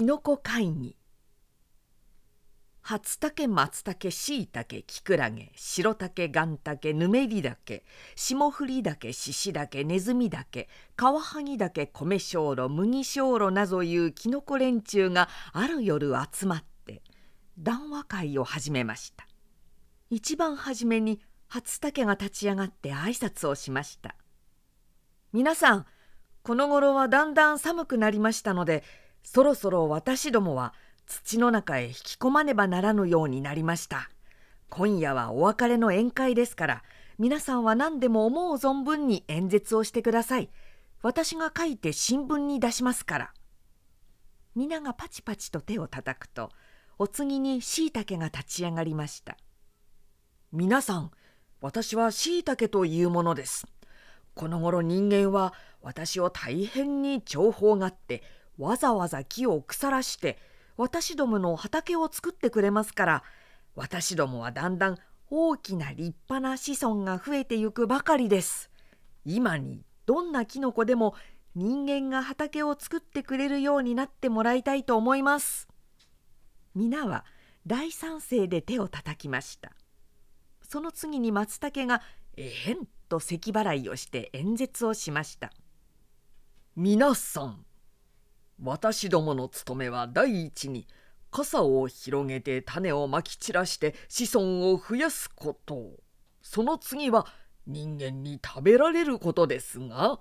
きのこ会議。初竹松茸しいたけきくらげ白竹がん竹ぬめり竹霜降り竹しし竹ねずみ竹カワハギ竹米小炉麦小炉などいうきのこ連中がある夜集まって談話会を始めました。一番初めに初竹が立ち上がって挨拶をしました。皆さんこの頃はだんだん寒くなりましたのでそろそろ私どもは土の中へ引き込まねばならぬようになりました。今夜はお別れの宴会ですから皆さんは何でも思う存分に演説をしてください。私が書いて新聞に出しますから。皆がパチパチと手を叩くとお次にしいたけが立ち上がりました。皆さん私はしいたけというものです。この頃人間は私を大変に重宝があってわざわざ木を腐らして私どもの畑を作ってくれますから私どもはだんだん大きな立派な子孫が増えてゆくばかりです。今にどんなキノコでも人間が畑を作ってくれるようになってもらいたいと思います。皆は大賛成で手を叩きました。その次に松茸がえへんと咳払いをして演説をしました皆さん私どもの務めは第一に傘を広げて種をまき散らして子孫を増やすこと。その次は人間に食べられることですが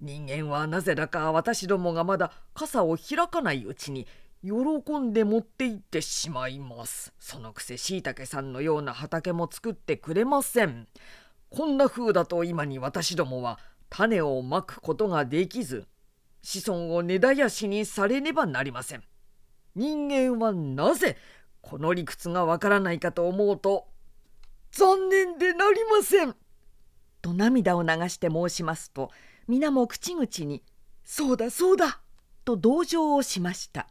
人間はなぜだか私どもがまだ傘を開かないうちに喜んで持って行ってしまいます。そのくせしいたけさんのような畑も作ってくれません。こんな風だと今に私どもは種をまくことができず子孫を根絶やしにされねばなりません。人間はなぜこの理屈がわからないかと思うと残念でなりません。と涙を流して申しますと皆も口々に「そうだそうだ!」と同情をしました。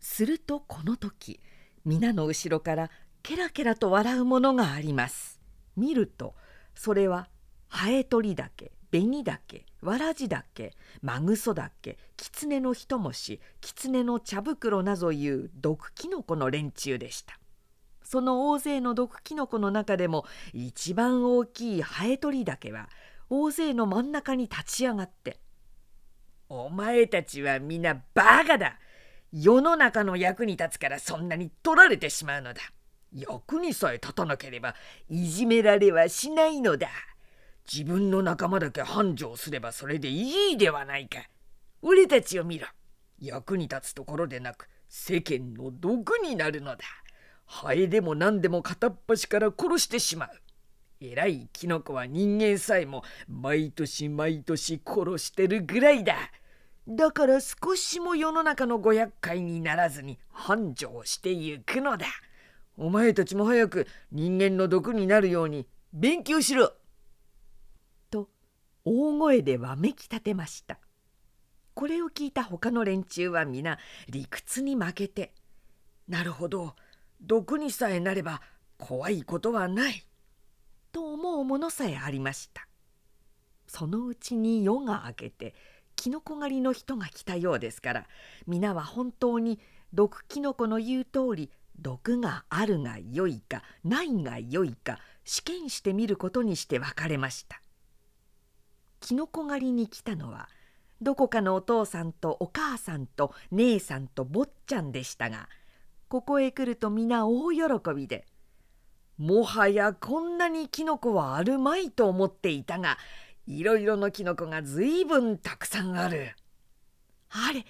するとこの時皆の後ろからケラケラと笑うものがあります。見るとそれはハエトリだけ紅だけわらじだけマグソだけキツネの一虫キツネの茶袋などいう毒キノコの連中でした。その大勢の毒キノコの中でも一番大きいハエトリだけは大勢の真ん中に立ち上がって「お前たちは皆バカだ。世の中の役に立つからそんなに取られてしまうのだ。役にさえ立たなければいじめられはしないのだ。自分の仲間だけ繁盛すればそれでいいではないか。俺たちを見ろ。役に立つところでなく世間の毒になるのだ。ハエでも何でも片っ端から殺してしまう。偉いキノコは人間さえも毎年毎年殺してるぐらいだ。だから少しも世の中のご厄介にならずに繁盛してゆくのだ。お前たちも早く人間の毒になるように勉強しろ!」大声でわめき立てました。これを聞いた他の連中は皆理屈に負けて「なるほど毒にさえなれば怖いことはない」と思うものさえありました。そのうちに夜が明けてキノコ狩りの人が来たようですから皆は本当に毒キノコの言う通り毒があるがよいかないがよいか試験してみることにして別れました。きのこ狩りに来たのはどこかのお父さんとお母さんと姉さんと坊ちゃんでしたがここへ来ると皆大喜びで「もはやこんなにきのこはあるまいと思っていたがいろいろのきのこがずいぶんたくさんある」「あれ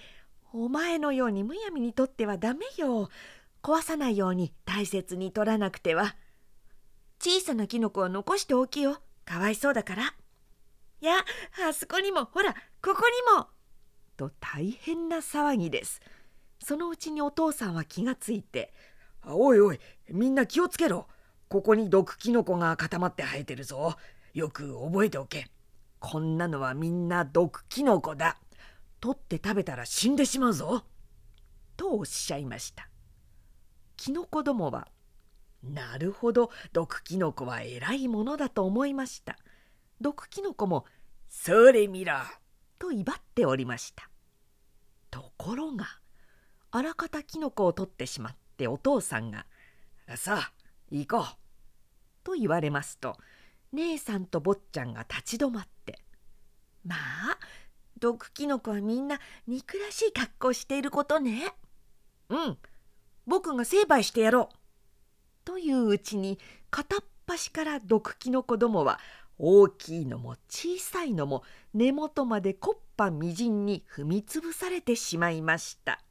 お前のようにむやみにとってはダメよ壊さないように大切に取らなくては。小さなキノコは残しておきよ。かわいそうだから。いや、あそこにも、ほら、ここにも。と大変な騒ぎです。そのうちにお父さんは気がついて「おいおいみんな気をつけろ。ここに毒キノコが固まって生えてるぞ。よく覚えておけ。こんなのはみんな毒キノコだ。取って食べたら死んでしまうぞ」とおっしゃいました。キノコどもはなるほど毒キノコは偉いものだと思いました。毒キノコも「それ見ろ!」と威張っておりましたところがあらかたきのこを取ってしまってお父さんが「さあ行こう」と言われますと姉さんと坊ちゃんが立ち止まって「まあ毒キノコはみんな憎らしい格好していることね。うん僕が成敗してやろう」といううちに片っ端から毒キノコどもは大きいのも小さいのも根元まで木っ端みじんに踏みつぶされてしまいました。